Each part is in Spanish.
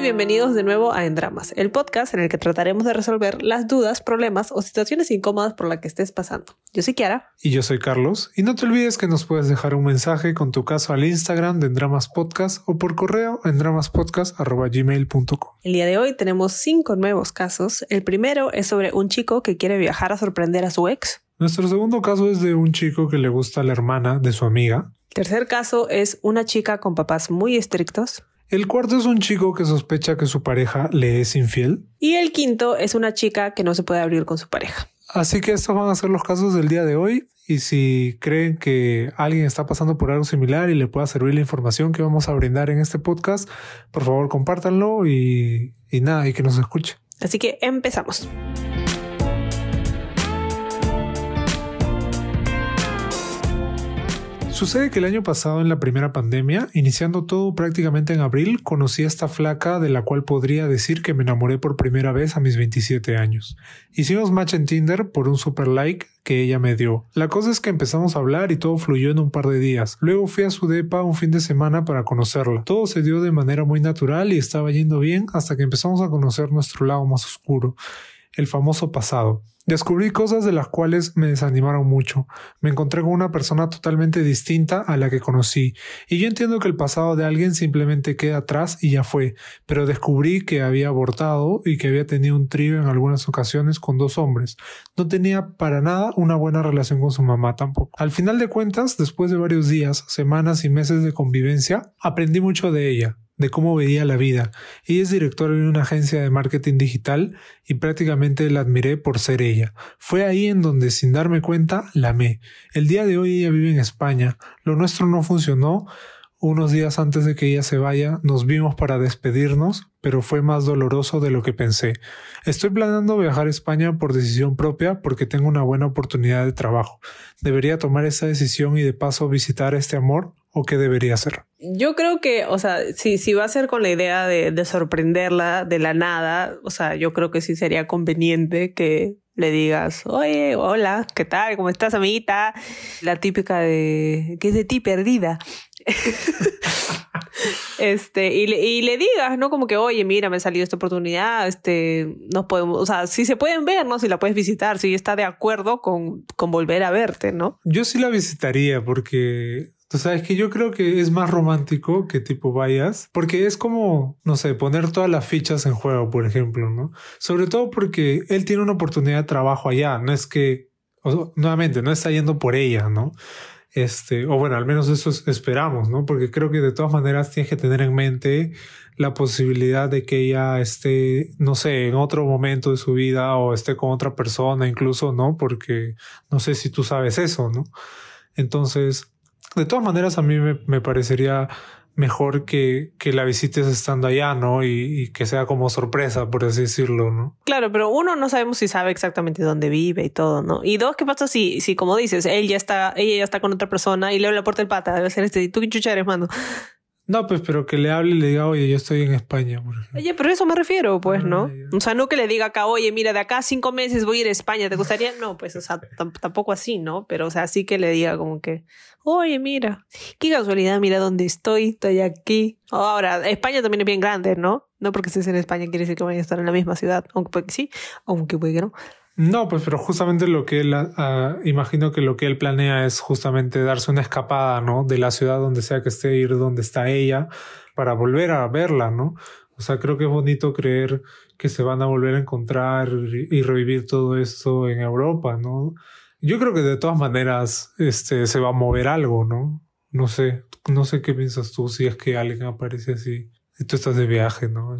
y bienvenidos de nuevo a En Dramas, el podcast en el que trataremos de resolver las dudas, problemas o situaciones incómodas por las que estés pasando. Yo soy Kiara. Y yo soy Carlos. Y no te olvides que nos puedes dejar un mensaje con tu caso al Instagram de En Dramas Podcast o por correo en dramaspodcast.gmail.com. El día de hoy tenemos cinco nuevos casos. El primero es sobre un chico que quiere viajar a sorprender a su ex. Nuestro segundo caso es de un chico que le gusta a la hermana de su amiga. El tercer caso es una chica con papás muy estrictos. El cuarto es un chico que sospecha que su pareja le es infiel. Y el quinto es una chica que no se puede abrir con su pareja. Así que estos van a ser los casos del día de hoy. Y si creen que alguien está pasando por algo similar y le pueda servir la información que vamos a brindar en este podcast, por favor compártanlo y, y nada, y que nos escuche. Así que empezamos. Sucede que el año pasado, en la primera pandemia, iniciando todo prácticamente en abril, conocí a esta flaca de la cual podría decir que me enamoré por primera vez a mis 27 años. Hicimos match en Tinder por un super like que ella me dio. La cosa es que empezamos a hablar y todo fluyó en un par de días. Luego fui a su depa un fin de semana para conocerla. Todo se dio de manera muy natural y estaba yendo bien hasta que empezamos a conocer nuestro lado más oscuro, el famoso pasado. Descubrí cosas de las cuales me desanimaron mucho. Me encontré con una persona totalmente distinta a la que conocí. Y yo entiendo que el pasado de alguien simplemente queda atrás y ya fue, pero descubrí que había abortado y que había tenido un trío en algunas ocasiones con dos hombres. No tenía para nada una buena relación con su mamá tampoco. Al final de cuentas, después de varios días, semanas y meses de convivencia, aprendí mucho de ella de cómo veía la vida. Ella es directora en una agencia de marketing digital y prácticamente la admiré por ser ella. Fue ahí en donde, sin darme cuenta, la amé. El día de hoy ella vive en España. Lo nuestro no funcionó. Unos días antes de que ella se vaya, nos vimos para despedirnos, pero fue más doloroso de lo que pensé. Estoy planeando viajar a España por decisión propia porque tengo una buena oportunidad de trabajo. ¿Debería tomar esa decisión y de paso visitar este amor o qué debería hacer? Yo creo que, o sea, si, si va a ser con la idea de, de sorprenderla de la nada, o sea, yo creo que sí sería conveniente que le digas, oye, hola, ¿qué tal? ¿Cómo estás, amiguita? La típica de, que es de ti perdida. este, y le, y le digas, ¿no? Como que, oye, mira, me ha salido esta oportunidad, este, nos podemos, o sea, si se pueden ver, ¿no? Si la puedes visitar, si está de acuerdo con, con volver a verte, ¿no? Yo sí la visitaría porque Tú sabes que yo creo que es más romántico que tipo vayas, porque es como, no sé, poner todas las fichas en juego, por ejemplo, ¿no? Sobre todo porque él tiene una oportunidad de trabajo allá, no es que, nuevamente, no está yendo por ella, ¿no? Este, o bueno, al menos eso esperamos, ¿no? Porque creo que de todas maneras tienes que tener en mente la posibilidad de que ella esté, no sé, en otro momento de su vida o esté con otra persona incluso, ¿no? Porque no sé si tú sabes eso, ¿no? Entonces, de todas maneras, a mí me, parecería mejor que, que, la visites estando allá, ¿no? Y, que sea como sorpresa, por así decirlo, ¿no? Claro, pero uno no sabemos si sabe exactamente dónde vive y todo, ¿no? Y dos, ¿qué pasa si, si como dices, él ya está, ella ya está con otra persona y le la puerta del pata? Debe ser este, ¿tú qué chucha eres? No, pues, pero que le hable y le diga, oye, yo estoy en España. Oye, pero eso me refiero, pues, ¿no? O sea, no que le diga acá, oye, mira, de acá cinco meses voy a ir a España, ¿te gustaría? No, pues, o sea, tampoco así, ¿no? Pero, o sea, sí que le diga como que, oye, mira, qué casualidad, mira dónde estoy, estoy aquí. Ahora, España también es bien grande, ¿no? No porque estés en España quiere decir que vaya a estar en la misma ciudad, aunque puede que sí, aunque puede que no. No, pues pero justamente lo que él, uh, imagino que lo que él planea es justamente darse una escapada, ¿no? De la ciudad donde sea que esté, ir donde está ella, para volver a verla, ¿no? O sea, creo que es bonito creer que se van a volver a encontrar y revivir todo esto en Europa, ¿no? Yo creo que de todas maneras, este, se va a mover algo, ¿no? No sé, no sé qué piensas tú si es que alguien aparece así y tú estás de viaje, ¿no?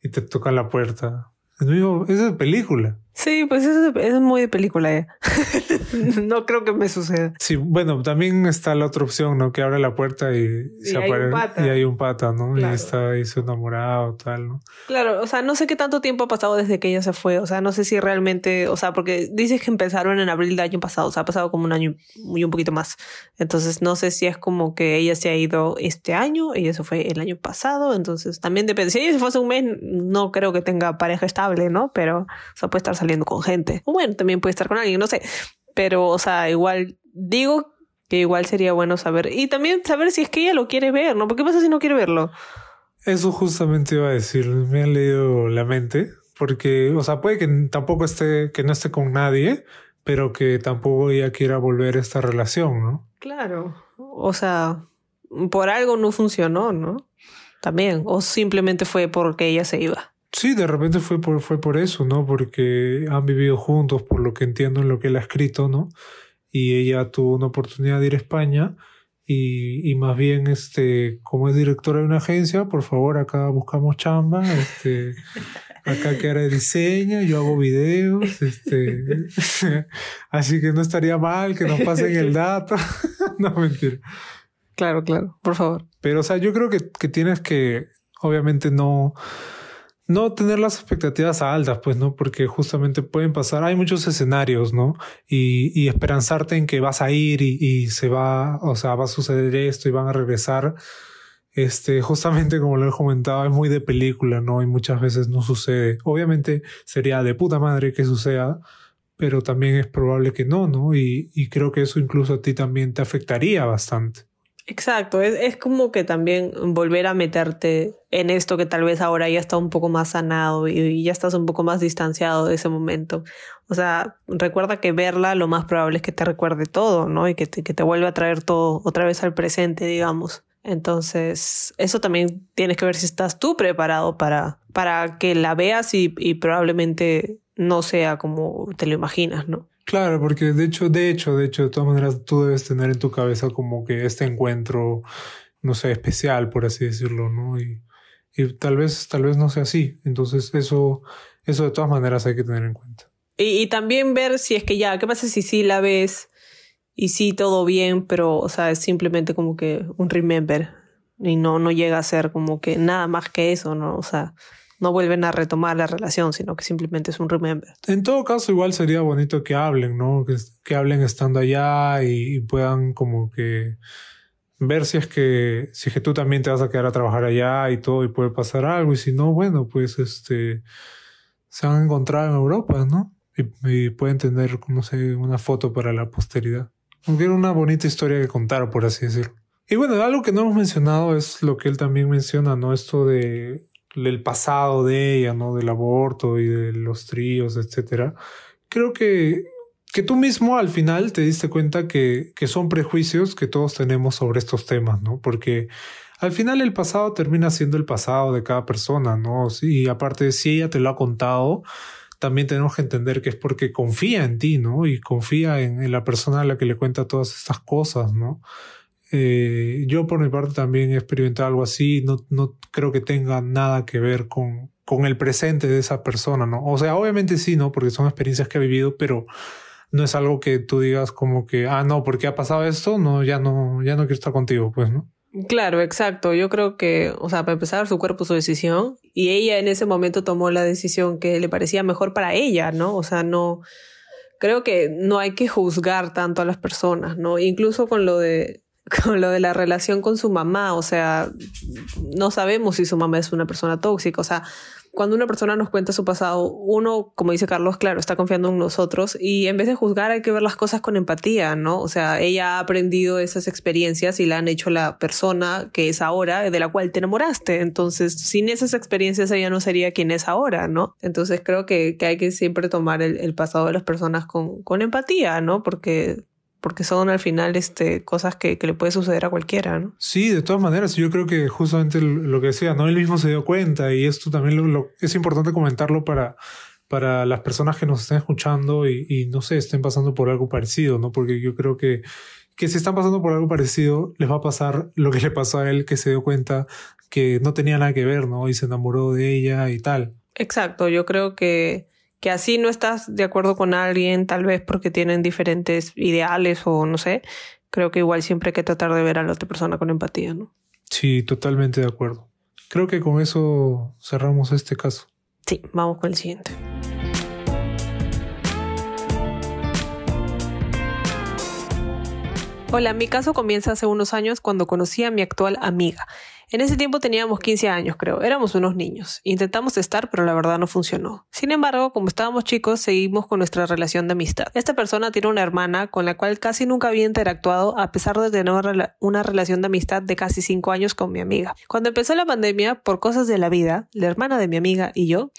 Y, te toca la puerta. Es, mío, es de película. Sí, pues eso es muy de película. ¿eh? no creo que me suceda. Sí, bueno, también está la otra opción, ¿no? Que abre la puerta y, se aparece y hay un pata, ¿no? Y está ahí su enamorado, tal, ¿no? Claro, o sea, no sé qué tanto tiempo ha pasado desde que ella se fue. O sea, no sé si realmente, o sea, porque dices que empezaron en abril del año pasado, o sea, ha pasado como un año y un poquito más. Entonces, no sé si es como que ella se ha ido este año, y eso fue el año pasado. Entonces, también depende. Si ella se fue hace un mes, no creo que tenga pareja estable, ¿no? Pero, o sea, puede estar saliendo con gente. O bueno, también puede estar con alguien, no sé. Pero, o sea, igual digo que igual sería bueno saber. Y también saber si es que ella lo quiere ver, ¿no? ¿Por qué pasa si no quiere verlo? Eso justamente iba a decir, me han leído la mente, porque, o sea, puede que tampoco esté, que no esté con nadie, pero que tampoco ella quiera volver a esta relación, ¿no? Claro, o sea, por algo no funcionó, ¿no? También, o simplemente fue porque ella se iba. Sí, de repente fue por, fue por eso, ¿no? Porque han vivido juntos, por lo que entiendo en lo que él ha escrito, ¿no? Y ella tuvo una oportunidad de ir a España y, y más bien, este, como es directora de una agencia, por favor, acá buscamos chamba, este, acá que de diseño, yo hago videos, este, así que no estaría mal que nos pasen el dato. no, mentira. Claro, claro, por favor. Pero, o sea, yo creo que, que tienes que, obviamente, no, no tener las expectativas altas, pues, ¿no? Porque justamente pueden pasar, hay muchos escenarios, ¿no? Y, y esperanzarte en que vas a ir y, y, se va, o sea, va a suceder esto y van a regresar. Este, justamente como lo he comentado, es muy de película, ¿no? Y muchas veces no sucede. Obviamente sería de puta madre que suceda, pero también es probable que no, ¿no? Y, y creo que eso incluso a ti también te afectaría bastante. Exacto, es, es, como que también volver a meterte en esto que tal vez ahora ya está un poco más sanado y, ya estás un poco más distanciado de ese momento. O sea, recuerda que verla lo más probable es que te recuerde todo, ¿no? Y que te, que te vuelva a traer todo otra vez al presente, digamos. Entonces, eso también tienes que ver si estás tú preparado para, para que la veas y, y probablemente no sea como te lo imaginas, ¿no? Claro, porque de hecho, de hecho, de hecho, de todas maneras, tú debes tener en tu cabeza como que este encuentro, no sé, especial, por así decirlo, ¿no? Y, tal vez, tal vez no sea así. Entonces, eso, eso de todas maneras hay que tener en cuenta. Y, y también ver si es que ya, ¿qué pasa si sí la ves y sí todo bien, pero, o sea, es simplemente como que un remember y no, no llega a ser como que nada más que eso, ¿no? O sea, no vuelven a retomar la relación, sino que simplemente es un remember. En todo caso, igual sería bonito que hablen, ¿no? Que, que hablen estando allá y, puedan como que ver si es que si es que tú también te vas a quedar a trabajar allá y todo y puede pasar algo y si no, bueno, pues este se han encontrado en Europa, ¿no? Y, y pueden tener, no sé, una foto para la posteridad. Aunque era una bonita historia que contar, por así decirlo. Y bueno, algo que no hemos mencionado es lo que él también menciona, ¿no? Esto de el pasado de ella, ¿no? Del aborto y de los tríos, etcétera. Creo que, que tú mismo al final te diste cuenta que, que son prejuicios que todos tenemos sobre estos temas, ¿no? Porque al final el pasado termina siendo el pasado de cada persona, ¿no? Y aparte, si ella te lo ha contado, también tenemos que entender que es porque confía en ti, ¿no? Y confía en, en la persona a la que le cuenta todas estas cosas, ¿no? Eh, yo por mi parte también he experimentado algo así, no, no creo que tenga nada que ver con, con el presente de esa persona, ¿no? O sea, obviamente sí, ¿no? Porque son experiencias que he vivido, pero no es algo que tú digas como que, ah, no, porque ha pasado esto, no, ya no, ya no quiero estar contigo, pues, ¿no? Claro, exacto. Yo creo que, o sea, para empezar, su cuerpo, su decisión, y ella en ese momento tomó la decisión que le parecía mejor para ella, ¿no? O sea, no, creo que no hay que juzgar tanto a las personas, ¿no? Incluso con lo de con lo de la relación con su mamá, o sea, no sabemos si su mamá es una persona tóxica, o sea, cuando una persona nos cuenta su pasado, uno, como dice Carlos, claro, está confiando en nosotros y en vez de juzgar hay que ver las cosas con empatía, ¿no? O sea, ella ha aprendido esas experiencias y la han hecho la persona que es ahora, de la cual te enamoraste. Entonces, sin esas experiencias ella no sería quien es ahora, ¿no? Entonces creo que, que hay que siempre tomar el, el pasado de las personas con, con empatía, ¿no? Porque porque son al final este, cosas que, que, le puede suceder a cualquiera, ¿no? Sí, de todas maneras, yo creo que justamente lo que decía, ¿no? Él mismo se dio cuenta y esto también lo, lo, es importante comentarlo para, para las personas que nos estén escuchando y, y, no sé, estén pasando por algo parecido, ¿no? Porque yo creo que, que si están pasando por algo parecido, les va a pasar lo que le pasó a él, que se dio cuenta que no tenía nada que ver, ¿no? Y se enamoró de ella y tal. Exacto, yo creo que que así no estás de acuerdo con alguien, tal vez porque tienen diferentes ideales o no sé, creo que igual siempre hay que tratar de ver a la otra persona con empatía, ¿no? Sí, totalmente de acuerdo. Creo que con eso cerramos este caso. Sí, vamos con el siguiente. Hola, mi caso comienza hace unos años cuando conocí a mi actual amiga. En ese tiempo teníamos 15 años, creo, éramos unos niños. Intentamos estar, pero la verdad no funcionó. Sin embargo, como estábamos chicos, seguimos con nuestra relación de amistad. Esta persona tiene una hermana con la cual casi nunca había interactuado, a pesar de tener una relación de amistad de casi 5 años con mi amiga. Cuando empezó la pandemia, por cosas de la vida, la hermana de mi amiga y yo,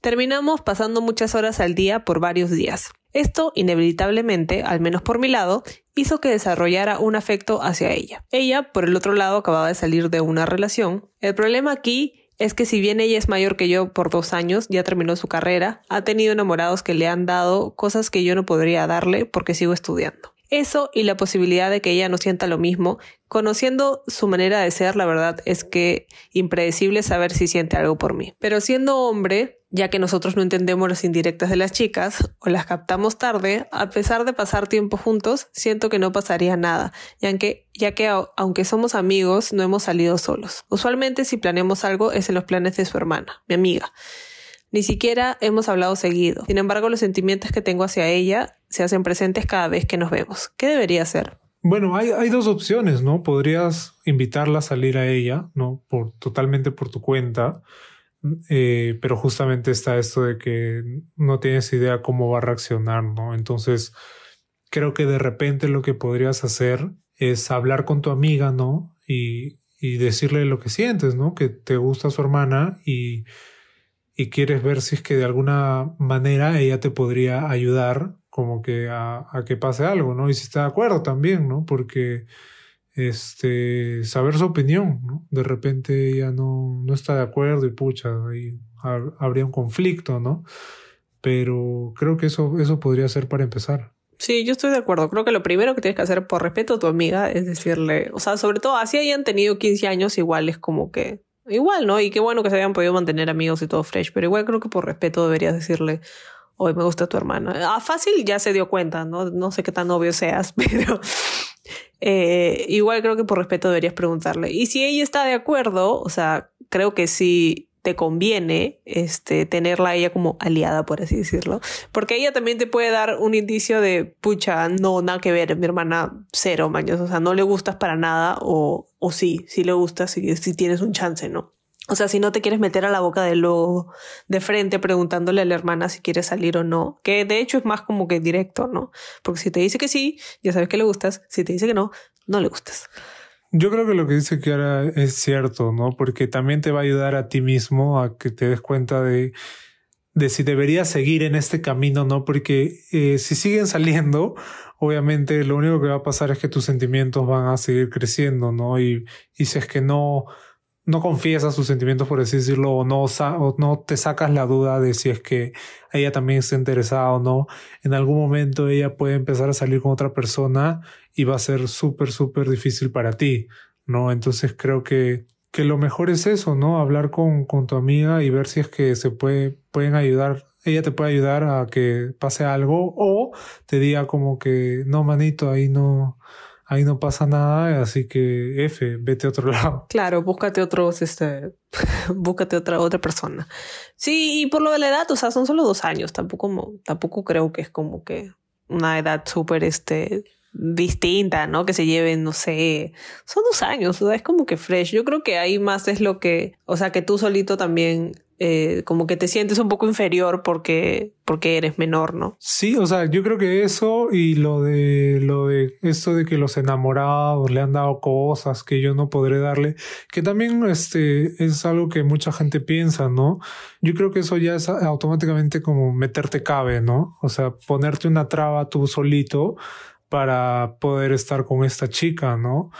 terminamos pasando muchas horas al día por varios días. Esto, inevitablemente, al menos por mi lado, hizo que desarrollara un afecto hacia ella. Ella, por el otro lado, acababa de salir de una relación. El problema aquí es que si bien ella es mayor que yo por dos años, ya terminó su carrera, ha tenido enamorados que le han dado cosas que yo no podría darle porque sigo estudiando. Eso y la posibilidad de que ella no sienta lo mismo, conociendo su manera de ser, la verdad es que impredecible saber si siente algo por mí. Pero siendo hombre, ya que nosotros no entendemos las indirectas de las chicas o las captamos tarde, a pesar de pasar tiempo juntos, siento que no pasaría nada, ya que, ya que aunque somos amigos, no hemos salido solos. Usualmente si planeamos algo es en los planes de su hermana, mi amiga. Ni siquiera hemos hablado seguido. Sin embargo, los sentimientos que tengo hacia ella se hacen presentes cada vez que nos vemos. ¿Qué debería hacer? Bueno, hay, hay, dos opciones, ¿no? Podrías invitarla a salir a ella, ¿no? Por, totalmente por tu cuenta. Eh, pero justamente está esto de que no tienes idea cómo va a reaccionar, ¿no? Entonces, creo que de repente lo que podrías hacer es hablar con tu amiga, ¿no? Y, y decirle lo que sientes, ¿no? Que te gusta su hermana y, y quieres ver si es que de alguna manera ella te podría ayudar como que a, a que pase algo, ¿no? Y si está de acuerdo también, ¿no? Porque este, saber su opinión. De repente ella no, no está de acuerdo y pucha, ahí habría un conflicto, ¿no? Pero creo que eso, eso podría ser para empezar. Sí, yo estoy de acuerdo. Creo que lo primero que tienes que hacer por respeto a tu amiga es decirle, o sea, sobre todo así hayan tenido 15 años, igual es como que, igual, ¿no? Y qué bueno que se hayan podido mantener amigos y todo fresh, pero igual creo que por respeto deberías decirle, hoy me gusta tu hermana. Ah, fácil ya se dio cuenta, ¿no? No sé qué tan obvio seas, pero eh, igual creo que por respeto deberías preguntarle. Y si ella está de acuerdo, o sea, creo que sí te conviene este, tenerla a ella como aliada, por así decirlo. Porque ella también te puede dar un indicio de, pucha, no, nada que ver, mi hermana cero, maños. O sea, no le gustas para nada o, o sí, sí le gustas, si, si tienes un chance, ¿no? O sea, si no te quieres meter a la boca de lo de frente preguntándole a la hermana si quiere salir o no, que de hecho es más como que directo, ¿no? Porque si te dice que sí, ya sabes que le gustas, si te dice que no, no le gustas. Yo creo que lo que dice Kiara es cierto, ¿no? Porque también te va a ayudar a ti mismo a que te des cuenta de, de si deberías seguir en este camino, ¿no? Porque eh, si siguen saliendo, obviamente lo único que va a pasar es que tus sentimientos van a seguir creciendo, ¿no? Y, y si es que no no confiesas sus sentimientos, por así decirlo, o no, o no te sacas la duda de si es que ella también está interesada o no, en algún momento ella puede empezar a salir con otra persona y va a ser súper, súper difícil para ti, ¿no? Entonces creo que, que lo mejor es eso, ¿no? Hablar con, con tu amiga y ver si es que se puede, pueden ayudar, ella te puede ayudar a que pase algo o te diga como que, no, manito, ahí no, ahí no pasa nada, así que F, vete a otro lado. Claro, búscate otros, este, búscate otra, otra persona. Sí, y por lo de la edad, o sea, son solo dos años, tampoco, tampoco creo que es como que una edad súper, este, distinta, ¿no? Que se lleven, no sé, son dos años, es como que fresh. Yo creo que ahí más es lo que, o sea, que tú solito también eh, como que te sientes un poco inferior porque, porque eres menor, ¿no? Sí, o sea, yo creo que eso y lo de lo de esto de que los enamorados le han dado cosas que yo no podré darle, que también este es algo que mucha gente piensa, ¿no? Yo creo que eso ya es automáticamente como meterte cabe, ¿no? O sea, ponerte una traba tú solito para poder estar con esta chica, ¿no?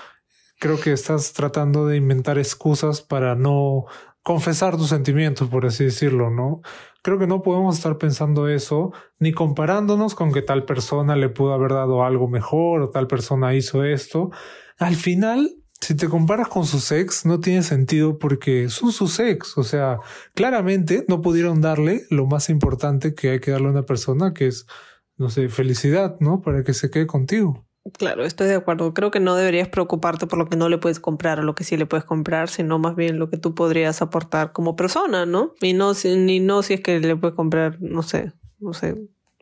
Creo que estás tratando de inventar excusas para no confesar tus sentimientos, por así decirlo, ¿no? Creo que no podemos estar pensando eso, ni comparándonos con que tal persona le pudo haber dado algo mejor o tal persona hizo esto. Al final, si te comparas con su ex, no tiene sentido porque son sus ex. O sea, claramente no pudieron darle lo más importante que hay que darle a una persona, que es, no sé, felicidad, ¿no? Para que se quede contigo. Claro, estoy de acuerdo. Creo que no deberías preocuparte por lo que no le puedes comprar o lo que sí le puedes comprar, sino más bien lo que tú podrías aportar como persona, ¿no? Y no, si, ni no si es que le puedes comprar, no sé, no sé,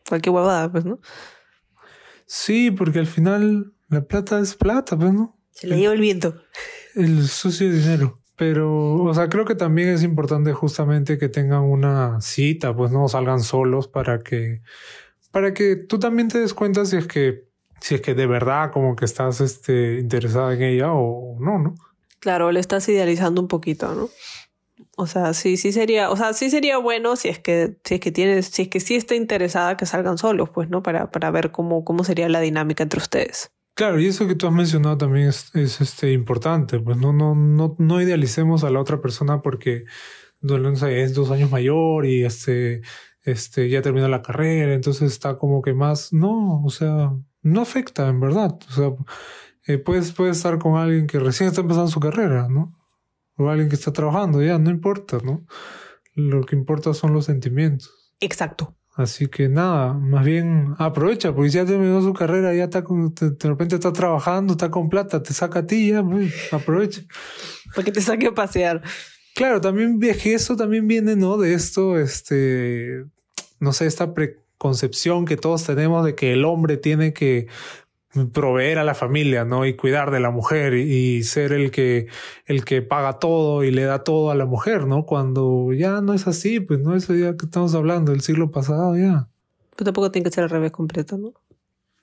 cualquier huevada, pues, ¿no? Sí, porque al final La plata es plata, pues, ¿no? Se le lleva el viento. El sucio dinero. Pero, o sea, creo que también es importante justamente que tengan una cita, pues no salgan solos para que, para que tú también te des cuenta si es que, si es que de verdad como que estás este, interesada en ella o no, ¿no? Claro, le estás idealizando un poquito, ¿no? O sea, sí, sí sería, o sea, sí sería bueno si es que, si es que tienes, si es que sí está interesada que salgan solos, pues, ¿no? Para, para ver cómo, cómo sería la dinámica entre ustedes. Claro, y eso que tú has mencionado también es, es este, importante, pues no, no, no, no idealicemos a la otra persona porque no sé, es dos años mayor y este, este, ya terminó la carrera, entonces está como que más, no, o sea, no afecta en verdad, o sea, eh, puedes, puedes estar con alguien que recién está empezando su carrera, ¿no? O alguien que está trabajando, ya, no importa, ¿no? Lo que importa son los sentimientos. Exacto. Así que nada, más bien aprovecha, porque ya terminó su carrera, ya está con, de repente está trabajando, está con plata, te saca a ti, ya, pues, aprovecha. Para que te saque a pasear. Claro, también que eso también viene, ¿no? De esto, este, no sé, esta preconcepción que todos tenemos de que el hombre tiene que proveer a la familia, ¿no? Y cuidar de la mujer y ser el que, el que paga todo y le da todo a la mujer, ¿no? Cuando ya no es así, pues no es ya que estamos hablando del siglo pasado ya. Pero tampoco tiene que ser al revés completo, ¿no?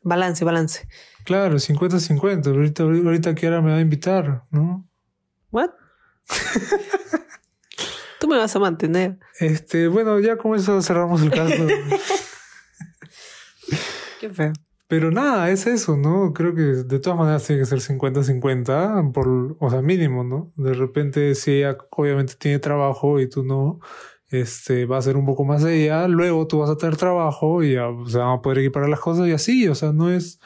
Balance, balance. Claro, 50-50. Ahorita, ahorita Kiara me va a invitar, ¿no? ¿What? Tú me vas a mantener. Este, bueno, ya con eso cerramos el caso. Qué feo. Pero nada, es eso, ¿no? Creo que de todas maneras tiene que ser 50-50, por, o sea, mínimo, ¿no? De repente, si ella obviamente tiene trabajo y tú no, este, va a ser un poco más de ella, luego tú vas a tener trabajo y ya se van a poder equiparar las cosas y así, o sea, no es,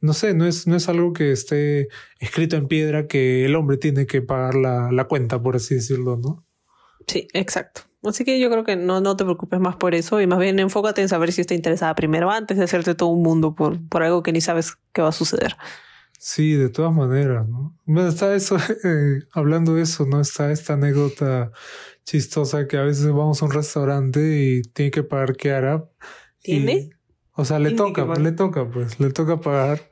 no sé, no es, no es algo que esté escrito en piedra que el hombre tiene que pagar la, la cuenta, por así decirlo, ¿no? Sí, exacto. Así que yo creo que no, no te preocupes más por eso y más bien enfócate en saber si está interesada primero antes de hacerte todo un mundo por, por algo que ni sabes qué va a suceder. Sí, de todas maneras, ¿no? Bueno, está eso, eh, hablando de eso, ¿no? Está esta anécdota chistosa que a veces vamos a un restaurante y tiene que pagar Kiara. ¿Tiene? o sea, le toca, le toca, pues, le toca pagar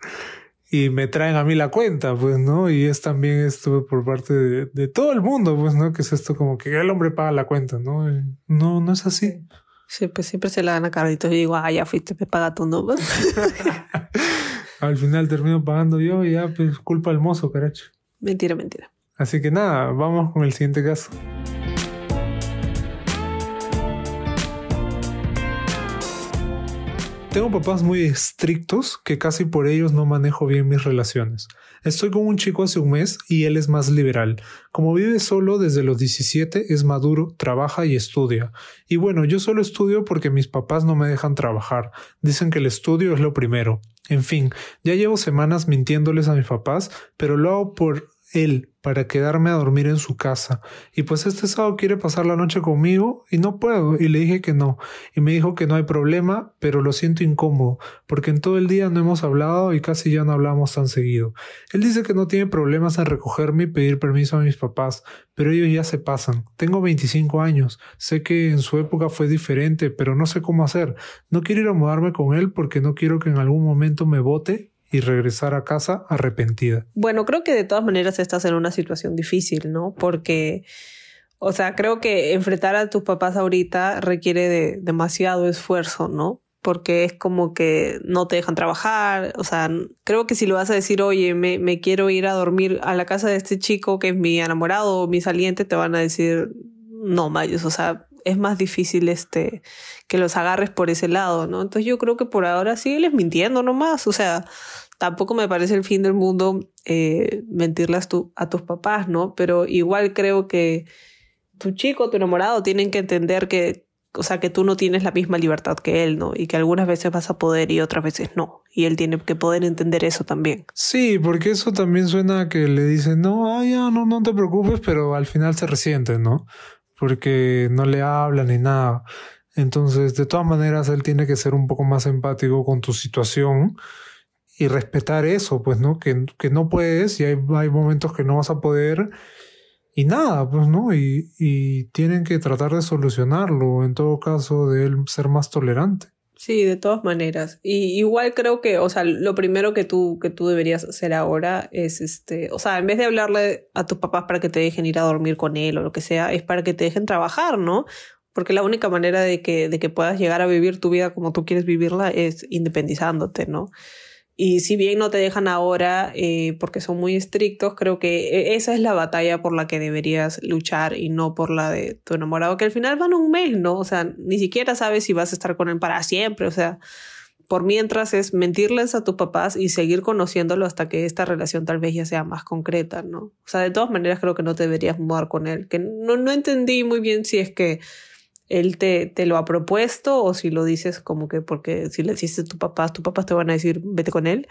y me traen a mí la cuenta, pues, ¿no? Y es también esto por parte de, todo el mundo, pues, ¿no? Que es esto como que el hombre paga la cuenta, ¿no? no, no es así. Sí, pues siempre se la dan a carditos y digo, ah, ya fuiste, me paga tú, ¿no? Al final termino pagando yo y ya, pues, culpa al mozo, caracho. Mentira, mentira. Así que nada, vamos con el siguiente caso. Tengo papás muy estrictos que casi por ellos no manejo bien mis relaciones. Estoy con un chico hace un mes y él es más liberal. Como vive solo desde los 17, es maduro, trabaja y estudia. Y bueno, yo solo estudio porque mis papás no me dejan trabajar. Dicen que el estudio es lo primero. En fin, ya llevo semanas mintiéndoles a mis papás, pero lo hago por él para quedarme a dormir en su casa. Y pues este sábado quiere pasar la noche conmigo y no puedo. Y le dije que no. Y me dijo que no hay problema, pero lo siento incómodo, porque en todo el día no hemos hablado y casi ya no hablamos tan seguido. Él dice que no tiene problemas en recogerme y pedir permiso a mis papás, pero ellos ya se pasan. Tengo 25 años. Sé que en su época fue diferente, pero no sé cómo hacer. No quiero ir a mudarme con él porque no quiero que en algún momento me vote y regresar a casa arrepentida. Bueno, creo que de todas maneras estás en una situación difícil, ¿no? Porque, o sea, creo que enfrentar a tus papás ahorita requiere de demasiado esfuerzo, ¿no? Porque es como que no te dejan trabajar, o sea, creo que si lo vas a decir, oye, me, quiero ir a dormir a la casa de este chico que es mi enamorado o mi saliente, te van a decir, no, Mayos, o sea, es más difícil este que los agarres por ese lado, ¿no? Entonces yo creo que por ahora sígueles mintiendo nomás, o sea, tampoco me parece el fin del mundo eh, mentirles a tus papás, ¿no? Pero igual creo que tu chico, tu enamorado, tienen que entender que, o sea, que tú no tienes la misma libertad que él, ¿no? Y que algunas veces vas a poder y otras veces no. Y él tiene que poder entender eso también. Sí, porque eso también suena a que le dicen, no, ah, ya, no, no te preocupes, pero al final se resienten, ¿no? Porque no le hablan ni nada. Entonces, de todas maneras, él tiene que ser un poco más empático con tu situación y respetar eso, pues, ¿no? Que, que no puedes y hay, hay, momentos que no vas a poder y nada, pues, ¿no? Y, y tienen que tratar de solucionarlo, en todo caso, de él ser más tolerante. Sí, de todas maneras. Y igual creo que, o sea, lo primero que tú, que tú deberías hacer ahora es, este, o sea, en vez de hablarle a tus papás para que te dejen ir a dormir con él o lo que sea, es para que te dejen trabajar, ¿no? Porque la única manera de que, de que puedas llegar a vivir tu vida como tú quieres vivirla es independizándote, ¿no? Y si bien no te dejan ahora eh, porque son muy estrictos, creo que e, esa es la batalla por la que deberías luchar y no por la de tu enamorado, que al final van un mes, ¿no? O sea, ni siquiera sabes si vas a estar con él para siempre, o sea, por mientras es mentirles a tus papás y seguir conociéndolo hasta que esta relación tal vez ya sea más concreta, ¿no? O sea, de todas maneras creo que no te deberías mudar con él, que no, no entendí muy bien si es que él te, te, lo ha propuesto o si lo dices como que porque si le dices a tu papá, tus papás te van a decir vete con él,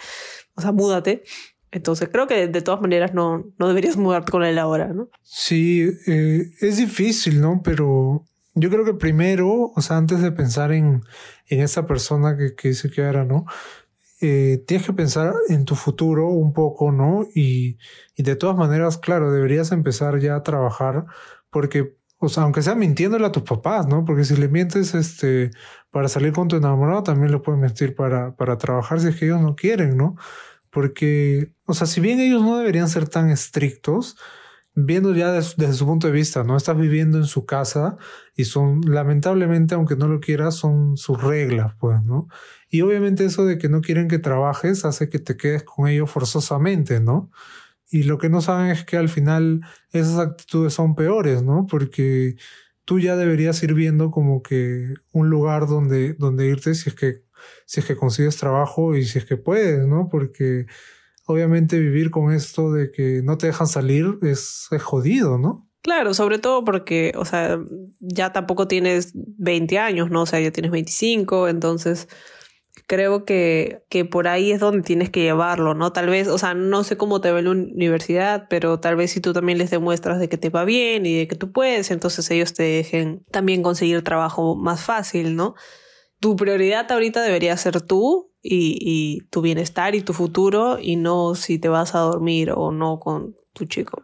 o sea, múdate. Entonces creo que de todas maneras no, no deberías mudarte con él ahora, ¿no? Sí, eh, es difícil, ¿no? Pero yo creo que primero, o sea, antes de pensar en, en esa persona que, que dice que era, ¿no? Eh, tienes que pensar en tu futuro un poco, ¿no? Y, y de todas maneras, claro, deberías empezar ya a trabajar porque o sea, aunque sea mintiéndole a tus papás, ¿no? Porque si le mientes este, para salir con tu enamorado, también le puedes mentir para, para trabajar si es que ellos no quieren, ¿no? Porque, o sea, si bien ellos no deberían ser tan estrictos, viendo ya desde, su punto de vista, ¿no? Estás viviendo en su casa y son, lamentablemente, aunque no lo quieras, son sus reglas, pues, ¿no? Y obviamente eso de que no quieren que trabajes hace que te quedes con ellos forzosamente, ¿no? Y lo que no saben es que al final esas actitudes son peores, ¿no? Porque tú ya deberías ir viendo como que un lugar donde, donde irte si es que, si es que consigues trabajo y si es que puedes, ¿no? Porque obviamente vivir con esto de que no te dejan salir es, es jodido, ¿no? Claro, sobre todo porque, o sea, ya tampoco tienes 20 años, ¿no? O sea, ya tienes 25, entonces creo que, que por ahí es donde tienes que llevarlo, ¿no? Tal vez, o sea, no sé cómo te ve la universidad, pero tal vez si tú también les demuestras de que te va bien y de que tú puedes, entonces ellos te dejen también conseguir trabajo más fácil, ¿no? Tu prioridad ahorita debería ser tú y, y tu bienestar y tu futuro y no si te vas a dormir o no con tu chico.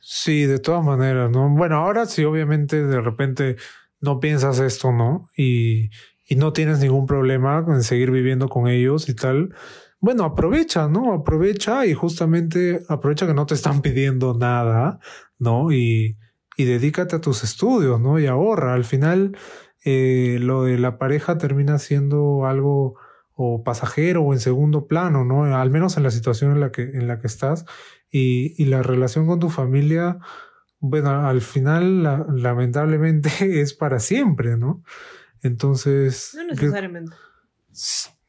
Sí, de todas maneras, ¿no? Bueno, ahora sí, obviamente, de repente no piensas esto, ¿no? Y, y no tienes ningún problema en seguir viviendo con ellos y tal, bueno, aprovecha, ¿no? Aprovecha y justamente aprovecha que no te están pidiendo nada, ¿no? Y, y dedícate a tus estudios, ¿no? Y ahorra. Al final, eh, lo de la pareja termina siendo algo o pasajero o en segundo plano, ¿no? Al menos en la situación en la que, en la que estás. Y, y la relación con tu familia, bueno, al final, lamentablemente, es para siempre, ¿no? Entonces. No necesariamente.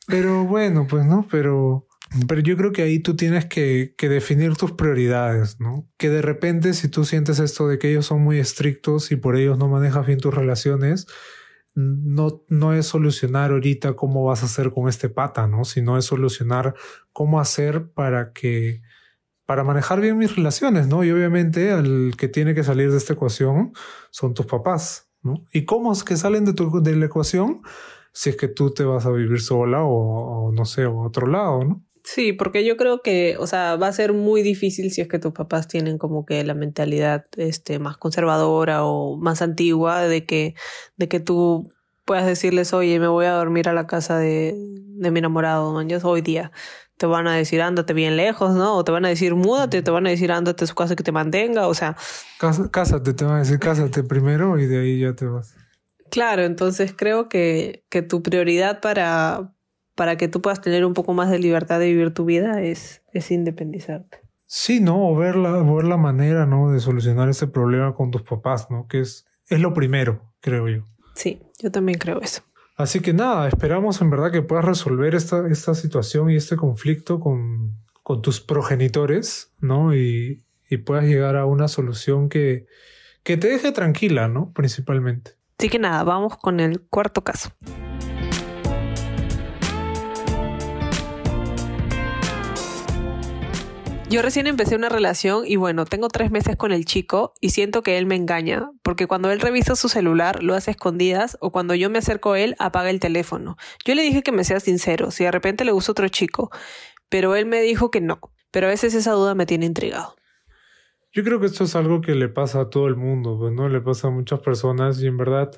Pero bueno, pues no, pero. Pero yo creo que ahí tú tienes que, que, definir tus prioridades, ¿no? Que de repente si tú sientes esto de que ellos son muy estrictos y por ellos no manejas bien tus relaciones, no, no es solucionar ahorita cómo vas a hacer con este pata, ¿no? Sino es solucionar cómo hacer para que, para manejar bien mis relaciones, ¿no? Y obviamente el que tiene que salir de esta ecuación son tus papás. ¿Y cómo es que salen de, tu, de la ecuación si es que tú te vas a vivir sola o, no sé, a otro lado, ¿no? Sí, porque yo creo que, o sea, va a ser muy difícil si es que tus papás tienen como que la mentalidad este, más conservadora o más antigua de que, de que tú puedas decirles, oye, me voy a dormir a la casa de, de mi enamorado, man, hoy día te van a decir ándate bien lejos, ¿no? O te van a decir múdate, te van a decir ándate a su casa que te mantenga, o sea. cásate, te van a decir cásate primero y de ahí ya te vas. Claro, entonces creo que, que tu prioridad para, para que tú puedas tener un poco más de libertad de vivir tu vida es, es independizarte. Sí, ¿no? O ver la, ver la manera, ¿no? De solucionar ese problema con tus papás, ¿no? Que es, es lo primero, creo yo. Sí, yo también creo eso. Así que nada, esperamos en verdad que puedas resolver esta, esta situación y este conflicto con, con tus progenitores, ¿no? Y, y, puedas llegar a una solución que, que te deje tranquila, ¿no? Principalmente. Así que nada, vamos con el cuarto caso. Yo recién empecé una relación y bueno, tengo tres meses con el chico y siento que él me engaña, porque cuando él revisa su celular lo hace escondidas o cuando yo me acerco a él apaga el teléfono. Yo le dije que me sea sincero, si de repente le gusta otro chico, pero él me dijo que no. Pero a veces esa duda me tiene intrigado. Yo creo que esto es algo que le pasa a todo el mundo, pues, ¿no? Le pasa a muchas personas y en verdad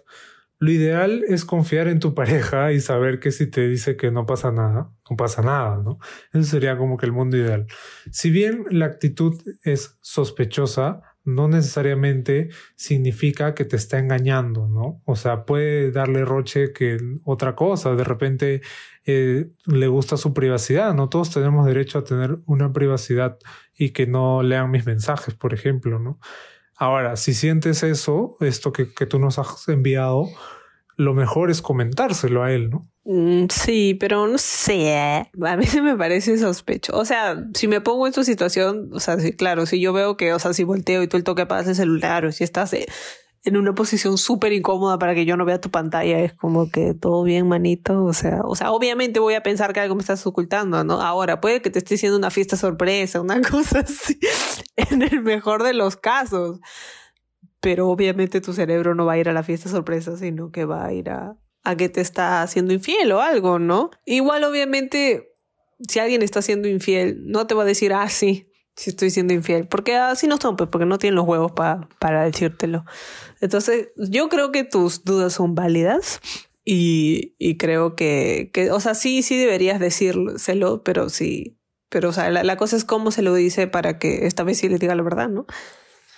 Lo ideal es confiar en tu pareja y saber que si te dice que no pasa nada, no pasa nada, ¿no? Eso sería como que el mundo ideal. Si bien la actitud es sospechosa, no necesariamente significa que te está engañando, ¿no? O sea, puede darle roche que otra cosa, de repente eh, le gusta su privacidad, ¿no? Todos tenemos derecho a tener una privacidad y que no lean mis mensajes, por ejemplo, ¿no? Ahora, si sientes eso, esto que, que tú nos has enviado, lo mejor es comentárselo a él, ¿no? Mm, sí, pero no sé. A mí se me parece sospecho. O sea, si me pongo en tu situación, o sea, sí, claro, si yo veo que, o sea, si volteo y tú el toque para el celular o si estás eh, en una posición súper incómoda para que yo no vea tu pantalla, es como que todo bien, manito. O sea, o sea, obviamente voy a pensar que algo me estás ocultando, ¿no? Ahora, puede que te esté haciendo una fiesta sorpresa, una cosa así, en el mejor de los casos. Pero obviamente tu cerebro no va a ir a la fiesta sorpresa, sino que va a ir a, a que te está haciendo infiel o algo, ¿no? Igual obviamente si alguien está siendo infiel, no te va a decir, ah, sí, sí estoy siendo infiel, porque así no son, pues, porque no tienen los huevos para decírtelo. Entonces, yo creo que tus dudas son válidas y, y creo que, que, o sea, sí, sí deberías decírselo, pero sí, pero, o sea, la, la cosa es cómo se lo dice para que esta vez sí le diga la verdad, ¿no?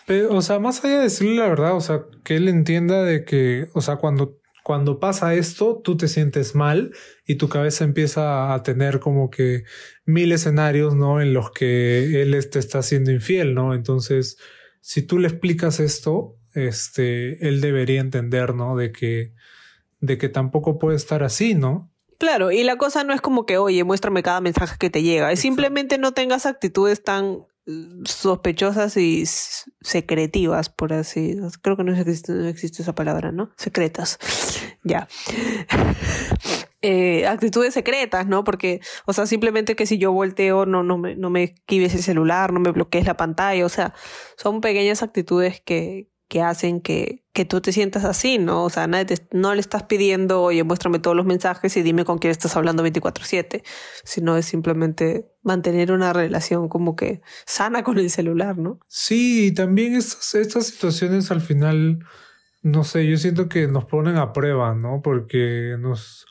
Pero, o sea, más allá de decirle la verdad, o sea, que él entienda de que, o sea, cuando cuando pasa esto, tú te sientes mal y tu cabeza empieza a tener como que mil escenarios, ¿no? En los que él te está siendo infiel, ¿no? Entonces, si tú le explicas esto, este, él debería entender, ¿no? De que, de que tampoco puede estar así, ¿no? Claro, y la cosa no es como que, oye, muéstrame cada mensaje que te llega, es simplemente no tengas actitudes tan sospechosas y secretivas, por así. Creo que no existe, no existe esa palabra, ¿no? Secretas. ya. Eh, actitudes secretas, ¿no? Porque, o sea, simplemente que si yo volteo, no, no me, no me esquives el celular, no me bloquees la pantalla, o sea, son pequeñas actitudes que, que hacen que, que tú te sientas así, ¿no? O sea, nadie no le estás pidiendo, oye, muéstrame todos los mensajes y dime con quién estás hablando 24/7, sino es simplemente mantener una relación como que sana con el celular, ¿no? Sí, y también estas, estas situaciones al final, no sé, yo siento que nos ponen a prueba, ¿no? Porque nos,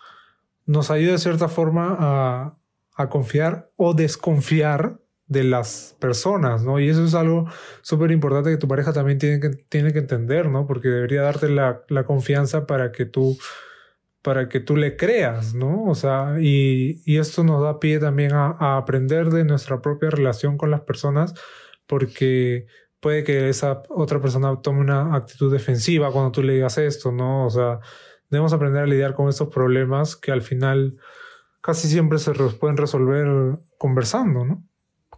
nos ayuda de cierta forma a, a confiar o desconfiar de las personas, ¿no? Y eso es algo súper importante que tu pareja también tiene que, tiene que entender, ¿no? Porque debería darte la, la, confianza para que tú para que tú le creas, ¿no? O sea, y, y esto nos da pie también a, a, aprender de nuestra propia relación con las personas, porque puede que esa otra persona tome una actitud defensiva cuando tú le digas esto, ¿no? O sea, debemos aprender a lidiar con estos problemas que al final casi siempre se pueden resolver conversando, ¿no?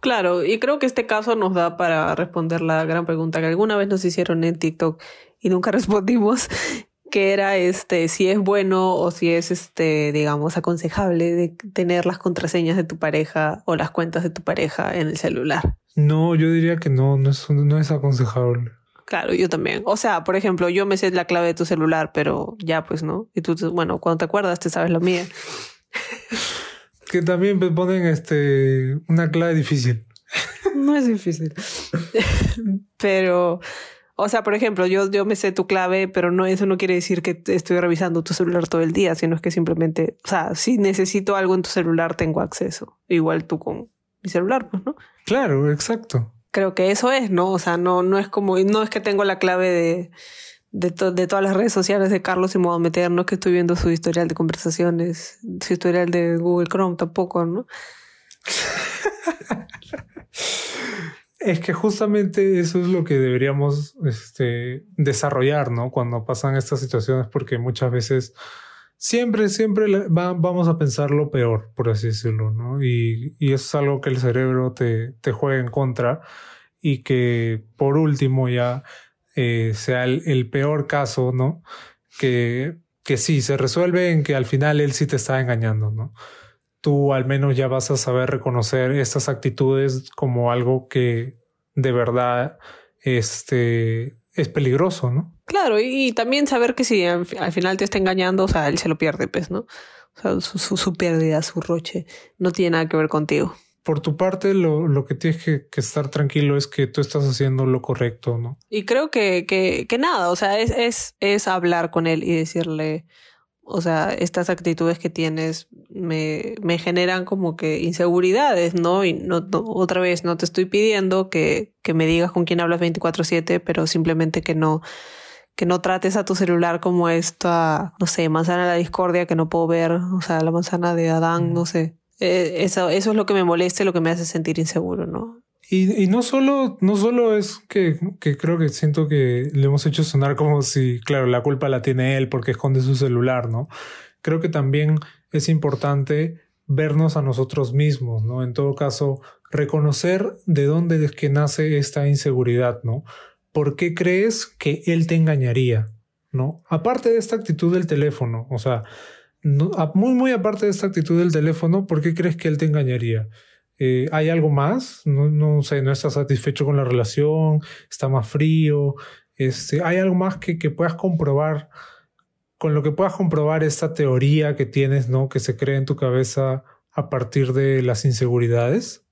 Claro, y creo que este caso nos da para responder la gran pregunta que alguna vez nos hicieron en TikTok y nunca respondimos, que era este si es bueno o si es este digamos aconsejable de tener las contraseñas de tu pareja o las cuentas de tu pareja en el celular. No, yo diría que no, no es, no es aconsejable. Claro, yo también. O sea, por ejemplo, yo me sé la clave de tu celular, pero ya pues no. Y tú, bueno, cuando te acuerdas, te sabes la mía. que también ponen este una clave difícil. No es difícil. pero, o sea, por ejemplo, yo, yo me sé tu clave, pero no, eso no quiere decir que estoy revisando tu celular todo el día, sino es que simplemente, o sea, si necesito algo en tu celular, tengo acceso. Igual tú con mi celular, pues, ¿no? Claro, exacto. Creo que eso es, ¿no? O sea, no, no es como, no es que tengo la clave de, de, de, todas las redes sociales de Carlos y me voy a meter, no es que estoy viendo su historial de conversaciones, su historial de Google Chrome tampoco, ¿no? es que justamente eso es lo que deberíamos este, desarrollar, ¿no? Cuando pasan estas situaciones, porque muchas veces siempre, siempre va, vamos a pensar lo peor, por así decirlo, ¿no? Y, y eso es algo que el cerebro te, te juega en contra y que por último ya eh, sea el, peor caso, ¿no? Que, que sí, se resuelve en que al final él sí te está engañando, ¿no? Tú al menos ya vas a saber reconocer estas actitudes como algo que de verdad este, es peligroso, ¿no? Claro, y, también saber que si al, final te está engañando, o sea, él se lo pierde, pues, ¿no? O sea, su, su, su pérdida, su roche, no tiene nada que ver contigo. por tu parte lo, lo que tienes que, que, estar tranquilo es que tú estás haciendo lo correcto, ¿no? Y creo que, que, que nada, o sea, es, es, es hablar con él y decirle, o sea, estas actitudes que tienes me, me generan como que inseguridades, ¿no? Y no, no, otra vez, no te estoy pidiendo que, que me digas con quién hablas 24/7, pero simplemente que no, que no trates a tu celular como esta, no sé, manzana de la discordia que no puedo ver, o sea, la manzana de Adán, no sé. Eh, eso, eso es lo que me molesta y lo que me hace sentir inseguro, ¿no? Y, y no solo, no solo es que, que creo que siento que le hemos hecho sonar como si, claro, la culpa la tiene él porque esconde su celular, ¿no? Creo que también es importante vernos a nosotros mismos, ¿no? En todo caso, reconocer de dónde es que nace esta inseguridad, ¿no? ¿Por qué crees que él te engañaría? ¿No? Aparte de esta actitud del teléfono, o sea, no, muy, muy aparte de esta actitud del teléfono, ¿por qué crees que él te engañaría? Eh, ¿Hay algo más? No, no sé, no estás satisfecho con la relación, está más frío. Este, ¿Hay algo más que, que puedas comprobar, con lo que puedas comprobar esta teoría que tienes, ¿no? Que se crea en tu cabeza a partir de las inseguridades?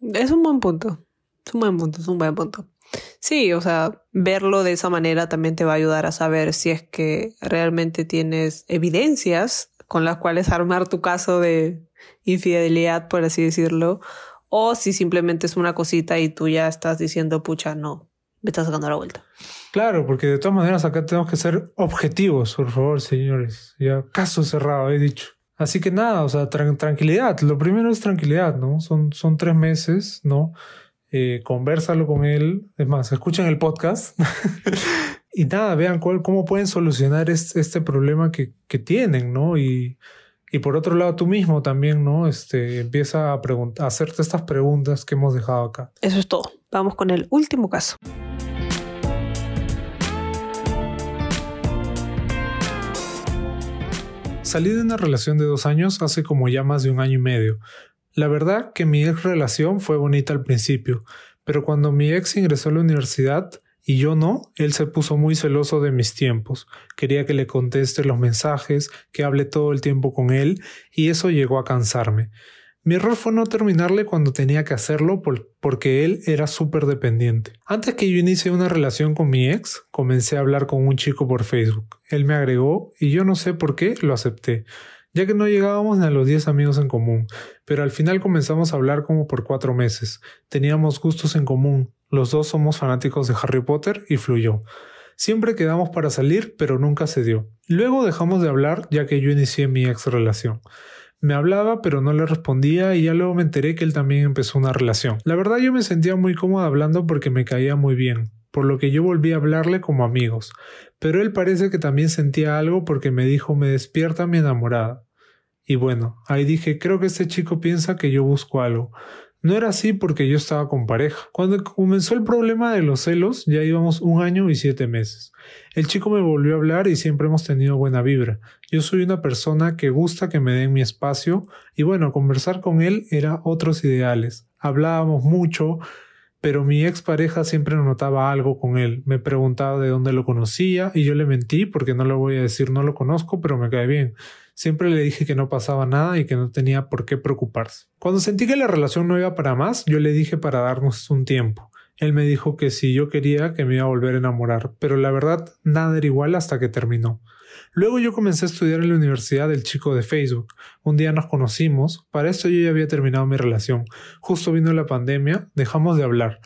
Es un buen punto. Es un buen punto, es un buen punto. Sí, o sea, verlo de esa manera también te va a ayudar a saber si es que realmente tienes evidencias con las cuales armar tu caso de infidelidad, por así decirlo, o si simplemente es una cosita y tú ya estás diciendo, pucha, no, me estás sacando la vuelta. Claro, porque de todas maneras acá tenemos que ser objetivos, por favor, señores. Ya, caso cerrado, he dicho. Así que nada, o sea, tra tranquilidad. Lo primero es tranquilidad, ¿no? Son, son tres meses, ¿no? Eh, conversalo con él. Es más, escuchen el podcast. y nada, vean cuál, cómo pueden solucionar este, este problema que, que tienen, ¿no? Y, y por otro lado, tú mismo también, ¿no? Este, empieza a, a hacerte estas preguntas que hemos dejado acá. Eso es todo. Vamos con el último caso. Salí de una relación de dos años hace como ya más de un año y medio. La verdad que mi ex relación fue bonita al principio, pero cuando mi ex ingresó a la universidad, y yo no, él se puso muy celoso de mis tiempos. Quería que le conteste los mensajes, que hable todo el tiempo con él, y eso llegó a cansarme. Mi error fue no terminarle cuando tenía que hacerlo porque él era súper dependiente. Antes que yo inicie una relación con mi ex, comencé a hablar con un chico por Facebook. Él me agregó y yo no sé por qué lo acepté, ya que no llegábamos ni a los 10 amigos en común, pero al final comenzamos a hablar como por cuatro meses. Teníamos gustos en común, los dos somos fanáticos de Harry Potter y fluyó. Siempre quedamos para salir, pero nunca se dio. Luego dejamos de hablar ya que yo inicié mi ex relación. Me hablaba pero no le respondía y ya luego me enteré que él también empezó una relación. La verdad yo me sentía muy cómoda hablando porque me caía muy bien, por lo que yo volví a hablarle como amigos. Pero él parece que también sentía algo porque me dijo me despierta mi enamorada. Y bueno, ahí dije creo que este chico piensa que yo busco algo. No era así porque yo estaba con pareja. Cuando comenzó el problema de los celos, ya íbamos un año y siete meses. El chico me volvió a hablar y siempre hemos tenido buena vibra. Yo soy una persona que gusta que me den mi espacio y bueno, conversar con él era otros ideales. Hablábamos mucho, pero mi expareja siempre notaba algo con él. Me preguntaba de dónde lo conocía y yo le mentí porque no le voy a decir no lo conozco, pero me cae bien. Siempre le dije que no pasaba nada y que no tenía por qué preocuparse. Cuando sentí que la relación no iba para más, yo le dije para darnos un tiempo. Él me dijo que si yo quería que me iba a volver a enamorar, pero la verdad nada era igual hasta que terminó. Luego yo comencé a estudiar en la universidad del chico de Facebook. Un día nos conocimos, para esto yo ya había terminado mi relación. Justo vino la pandemia, dejamos de hablar.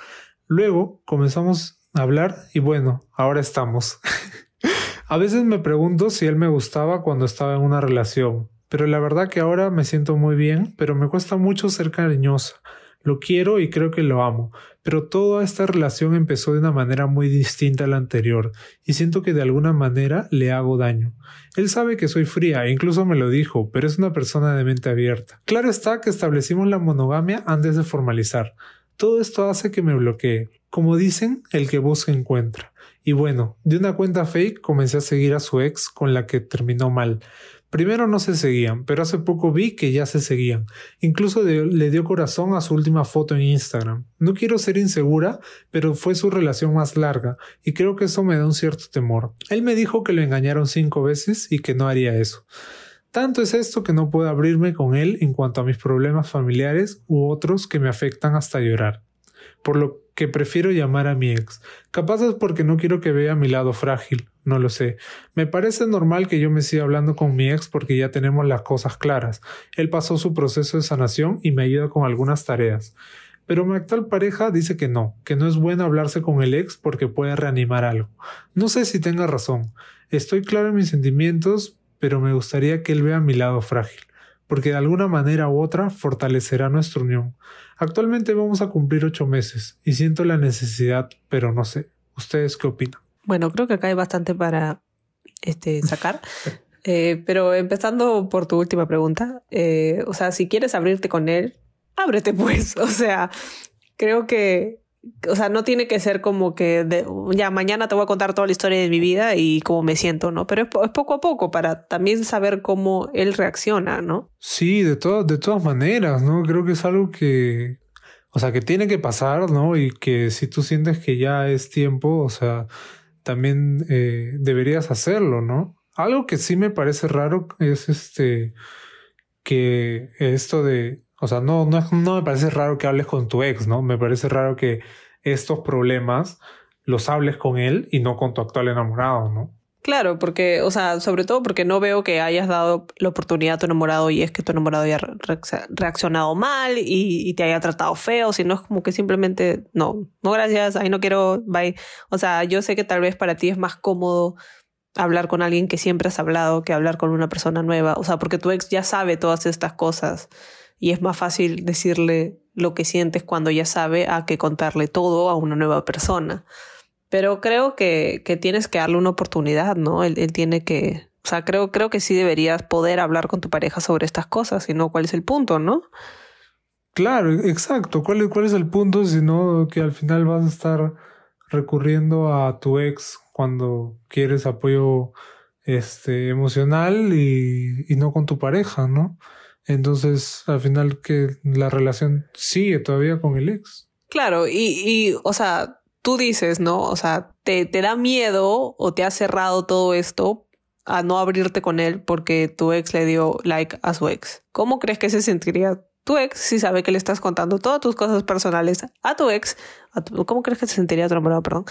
Luego comenzamos a hablar y bueno, ahora estamos. A veces me pregunto si él me gustaba cuando estaba en una relación, pero la verdad que ahora me siento muy bien, pero me cuesta mucho ser cariñosa. Lo quiero y creo que lo amo, pero toda esta relación empezó de una manera muy distinta a la anterior, y siento que de alguna manera le hago daño. Él sabe que soy fría, e incluso me lo dijo, pero es una persona de mente abierta. Claro está que establecimos la monogamia antes de formalizar. Todo esto hace que me bloquee. Como dicen, el que busca encuentra. Y bueno, de una cuenta fake comencé a seguir a su ex con la que terminó mal. Primero no se seguían, pero hace poco vi que ya se seguían. Incluso le dio corazón a su última foto en Instagram. No quiero ser insegura, pero fue su relación más larga, y creo que eso me da un cierto temor. Él me dijo que lo engañaron cinco veces y que no haría eso. Tanto es esto que no puedo abrirme con él en cuanto a mis problemas familiares u otros que me afectan hasta llorar. Por lo que prefiero llamar a mi ex. Capaz es porque no quiero que vea mi lado frágil, no lo sé. Me parece normal que yo me siga hablando con mi ex porque ya tenemos las cosas claras. Él pasó su proceso de sanación y me ayuda con algunas tareas. Pero mi actual pareja dice que no, que no es bueno hablarse con el ex porque puede reanimar algo. No sé si tenga razón. Estoy claro en mis sentimientos, pero me gustaría que él vea mi lado frágil, porque de alguna manera u otra fortalecerá nuestra unión. Actualmente vamos a cumplir ocho meses y siento la necesidad, pero no sé. ¿Ustedes qué opinan? Bueno, creo que acá hay bastante para este, sacar. Eh, pero empezando por tu última pregunta, eh, o sea, si quieres abrirte con él, ábrete pues. O sea, creo que, o sea, no tiene que ser como que de, ya mañana te voy a contar toda la historia de mi vida y cómo me siento, ¿no? Pero es, poco a poco para también saber cómo él reacciona, ¿no? Sí, de, todas de todas maneras, ¿no? Creo que es algo que, o sea, que tiene que pasar, ¿no? Y que si tú sientes que ya es tiempo, o sea, también eh, deberías hacerlo, ¿no? Algo que sí me parece raro es este que esto de o sea, no, no, me parece raro que hables con tu ex, ¿no? Me parece raro que estos problemas los hables con él y no con tu actual enamorado, ¿no? Claro, porque, o sea, sobre todo porque no veo que hayas dado la oportunidad a tu enamorado y es que tu enamorado haya reaccionado mal y, y, te haya tratado feo, sino es como que simplemente, no, no gracias, ahí no quiero, bye. O sea, yo sé que tal vez para ti es más cómodo hablar con alguien que siempre has hablado que hablar con una persona nueva, o sea, porque tu ex ya sabe todas estas cosas y es más fácil decirle lo que sientes cuando ya sabe a que contarle todo a una nueva persona. Pero creo que, que tienes que darle una oportunidad, ¿no? Él, él, tiene que, o sea, creo, creo que sí deberías poder hablar con tu pareja sobre estas cosas, si no, ¿cuál es el punto, no? Claro, exacto. ¿Cuál, ¿Cuál es el punto si no que al final vas a estar recurriendo a tu ex cuando quieres apoyo este, emocional y, y no con tu pareja, ¿no? Entonces, al final que la relación sigue todavía con el ex. Claro, y, y o sea, tú dices, ¿no? O sea, te, te da miedo o te ha cerrado todo esto a no abrirte con él porque tu ex le dio like a su ex. ¿Cómo crees que se sentiría tu ex si sabe que le estás contando todas tus cosas personales a tu ex? A tu, ¿Cómo crees que se sentiría tu perdón?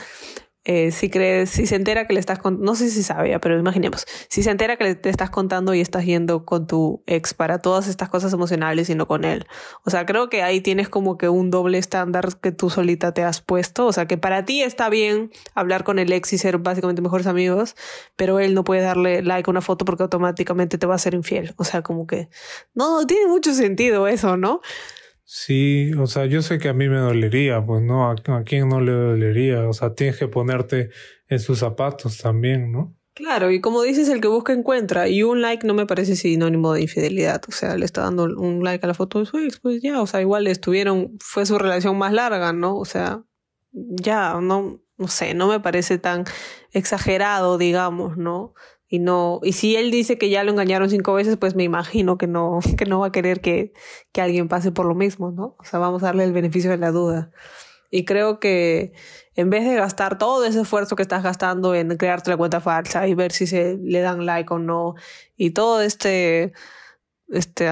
Eh, si crees, si se entera que le estás contando, no sé si sabe, pero imaginemos, si se entera que le, te estás contando y estás yendo con tu ex para todas estas cosas emocionales y no con él. O sea, creo que ahí tienes como que un doble estándar que tú solita te has puesto. O sea, que para ti está bien hablar con el ex y ser básicamente mejores amigos, pero él no puede darle like a una foto porque automáticamente te va a ser infiel. O sea, como que no, tiene mucho sentido eso, ¿no? Sí, o sea, yo sé que a mí me dolería, pues no, a, quién no le dolería, o sea, tienes que ponerte en sus zapatos también, ¿no? Claro, y como dices, el que busca encuentra, y un like no me parece sinónimo de infidelidad, o sea, le está dando un like a la foto de su ex, pues ya, o sea, igual estuvieron, fue su relación más larga, ¿no? O sea, ya, no, no sé, no me parece tan exagerado, digamos, ¿no? Y no, y si él dice que ya lo engañaron cinco veces, pues me imagino que no, que no va a querer que, que alguien pase por lo mismo, ¿no? O sea, vamos a darle el beneficio de la duda. Y creo que en vez de gastar todo ese esfuerzo que estás gastando en crearte la cuenta falsa y ver si se le dan like o no, y todo este, este,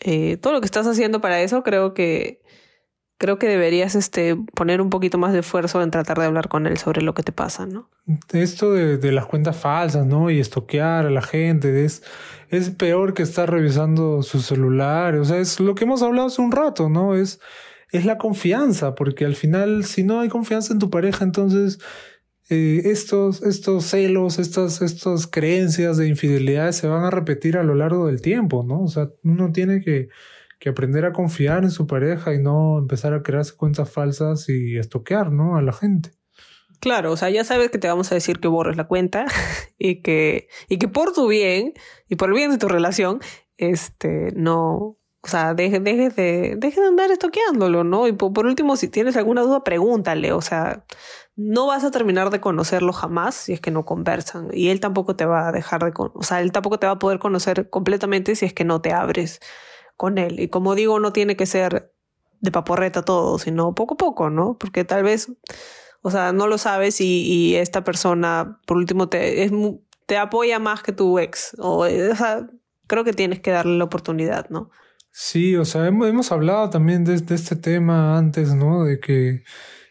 eh, todo lo que estás haciendo para eso, creo que creo que deberías este, poner un poquito más de esfuerzo en tratar de hablar con él sobre lo que te pasa, ¿no? Esto de, las cuentas falsas, ¿no? Y estoquear a la gente, es, es peor que estar revisando su celular, o sea, es lo que hemos hablado hace un rato, ¿no? Es, es la confianza, porque al final, si no hay confianza en tu pareja, entonces eh, estos, estos celos, estas, estas creencias de infidelidad se van a repetir a lo largo del tiempo, ¿no? O sea, uno tiene que que aprender a confiar en su pareja y no empezar a crearse cuentas falsas y estoquear, ¿no? A la gente. Claro, o sea, ya sabes que te vamos a decir que borres la cuenta y que, y que por tu bien y por el bien de tu relación, este, no, o sea, deje, deje, de, deje de andar estoqueándolo, ¿no? Y por, por, último, si tienes alguna duda, pregúntale, o sea, no vas a terminar de conocerlo jamás si es que no conversan. Y él tampoco te va a dejar de, o sea, él tampoco te va a poder conocer completamente si es que no te abres con él. Y como digo, no tiene que ser de paporreta todo, sino poco a poco, ¿no? Porque tal vez, o sea, no lo sabes y, esta persona, por último, te, es, te apoya más que tu ex. O, o sea, creo que tienes que darle la oportunidad, ¿no? Sí, o sea, hemos, hablado también de, este tema antes, ¿no? De que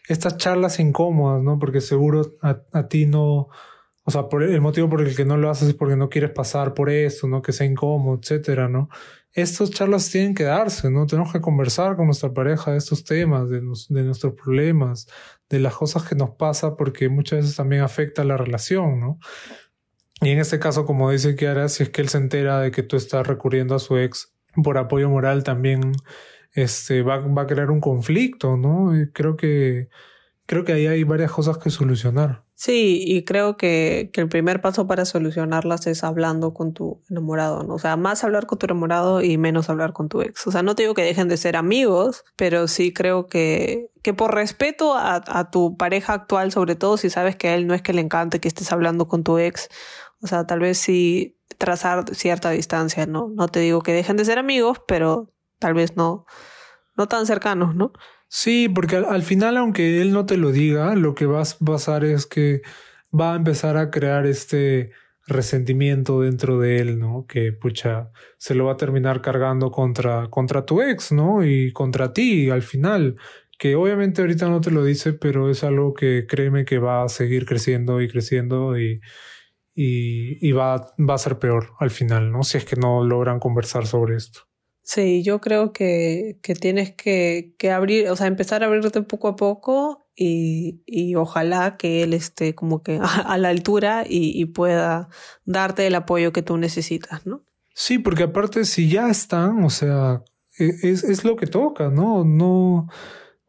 estas charlas incómodas, ¿no? Porque seguro a, a, ti no, o sea, el motivo por el que no lo haces es porque no quieres pasar por eso, ¿no? Que sea incómodo, etcétera, ¿no? Estas charlas tienen que darse, ¿no? Tenemos que conversar con nuestra pareja de estos temas, de, de nuestros problemas, de las cosas que nos pasa, porque muchas veces también afecta la relación, ¿no? Y en este caso, como dice Kiara, si es que él se entera de que tú estás recurriendo a su ex por apoyo moral, también este, va, va a crear un conflicto, ¿no? creo que, creo que ahí hay varias cosas que solucionar. Sí, y creo que, que, el primer paso para solucionarlas es hablando con tu enamorado, ¿no? O sea, más hablar con tu enamorado y menos hablar con tu ex. O sea, no te digo que dejen de ser amigos, pero sí creo que, que por respeto a, a tu pareja actual, sobre todo si sabes que a él no es que le encante que estés hablando con tu ex, o sea, tal vez sí trazar cierta distancia, ¿no? No te digo que dejen de ser amigos, pero tal vez no, no tan cercanos, ¿no? Sí, porque al, final, aunque él no te lo diga, lo que va a pasar es que va a empezar a crear este resentimiento dentro de él, ¿no? Que pucha, se lo va a terminar cargando contra, contra tu ex, ¿no? Y contra ti al final. Que obviamente ahorita no te lo dice, pero es algo que créeme que va a seguir creciendo y creciendo y, y, va, va a ser peor al final, ¿no? Si es que no logran conversar sobre esto. Sí, yo creo que, que tienes que, que, abrir, o sea, empezar a abrirte poco a poco y, y ojalá que él esté como que a, la altura y, y, pueda darte el apoyo que tú necesitas, ¿no? Sí, porque aparte si ya están, o sea, e, es, es lo que toca, ¿no? No,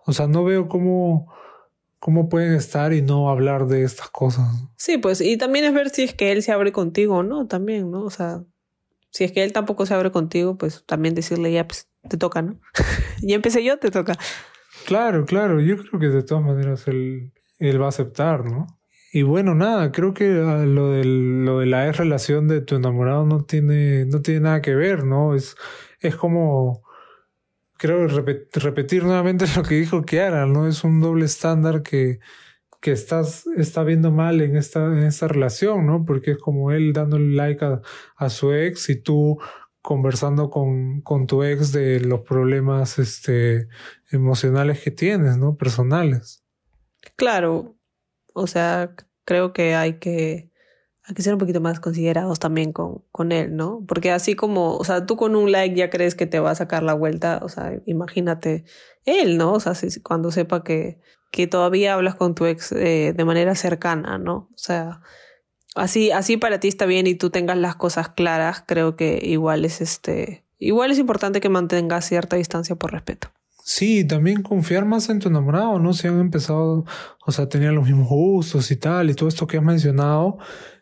o sea, no veo cómo ¿Cómo pueden estar y no hablar de estas cosas? Sí, pues, y también es ver si es que él se abre contigo, ¿no? También, ¿no? O sea, si es que él tampoco se abre contigo, pues también decirle, ya, pues, te toca, ¿no? ya empecé yo, te toca. Claro, claro, yo creo que de todas maneras él, él va a aceptar, ¿no? Y bueno, nada, creo que ah, lo, del, lo de la relación de tu enamorado no tiene, no tiene nada que ver, ¿no? Es, es como creo repetir nuevamente lo que dijo Kiara, ¿no? Es un doble estándar que, que estás, está viendo mal en esta, en esta relación, ¿no? Porque es como él dándole like a, a su ex y tú conversando con, con, tu ex de los problemas este, emocionales que tienes, ¿no? Personales. Claro, o sea, creo que hay que hay que ser un poquito más considerados también con, con él, ¿no? Porque así como, o sea, tú con un like ya crees que te va a sacar la vuelta, o sea, imagínate él, ¿no? O sea, si, cuando sepa que, que todavía hablas con tu ex eh, de manera cercana, ¿no? O sea, así, así para ti está bien y tú tengas las cosas claras, creo que igual es este, igual es importante que mantengas cierta distancia por respeto. Sí, también confiar más en tu enamorado, ¿no? Si han empezado, o sea, tenían los mismos gustos y tal, y todo esto que has mencionado,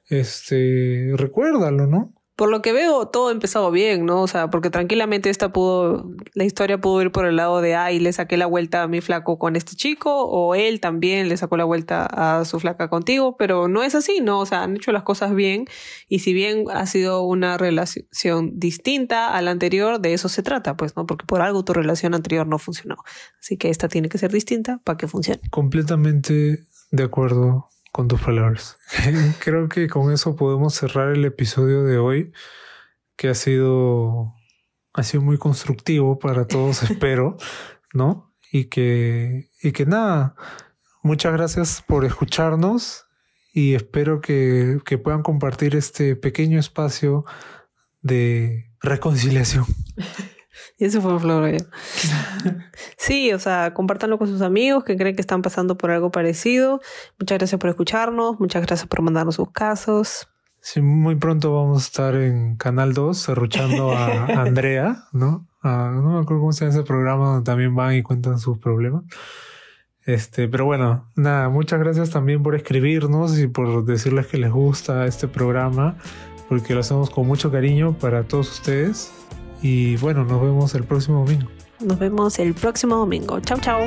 este, recuérdalo, ¿no? Por lo que veo, todo ha empezado bien, ¿no? O sea, porque tranquilamente esta pudo, la historia pudo ir por el lado de, ay, le saqué la vuelta a mi flaco con este chico, o él también le sacó la vuelta a su flaca contigo, pero no es así, ¿no? O sea, han hecho las cosas bien, y si bien ha sido una relación distinta a la anterior, de eso se trata, pues, ¿no? Porque por algo tu relación anterior no funcionó. Así que esta tiene que ser distinta para que funcione. Completamente de acuerdo con tus palabras. Creo que con eso podemos cerrar el episodio de hoy, que ha sido, ha sido muy constructivo para todos, espero, ¿no? Y que, y que nada, muchas gracias por escucharnos y espero que, que puedan compartir este pequeño espacio de reconciliación. Y eso fue Flor. sí, o sea, compártanlo con sus amigos que creen que están pasando por algo parecido. Muchas gracias por escucharnos, muchas gracias por mandarnos sus casos. Sí, muy pronto vamos a estar en Canal 2 cerruchando a Andrea, ¿no? no me acuerdo cómo se llama ese programa donde también van y cuentan sus problemas. Este, pero bueno, nada, muchas gracias también por escribirnos y por decirles que les gusta este programa, porque lo hacemos con mucho cariño para todos ustedes. Y bueno, nos vemos el próximo domingo. Nos vemos el próximo domingo. Chao, chao.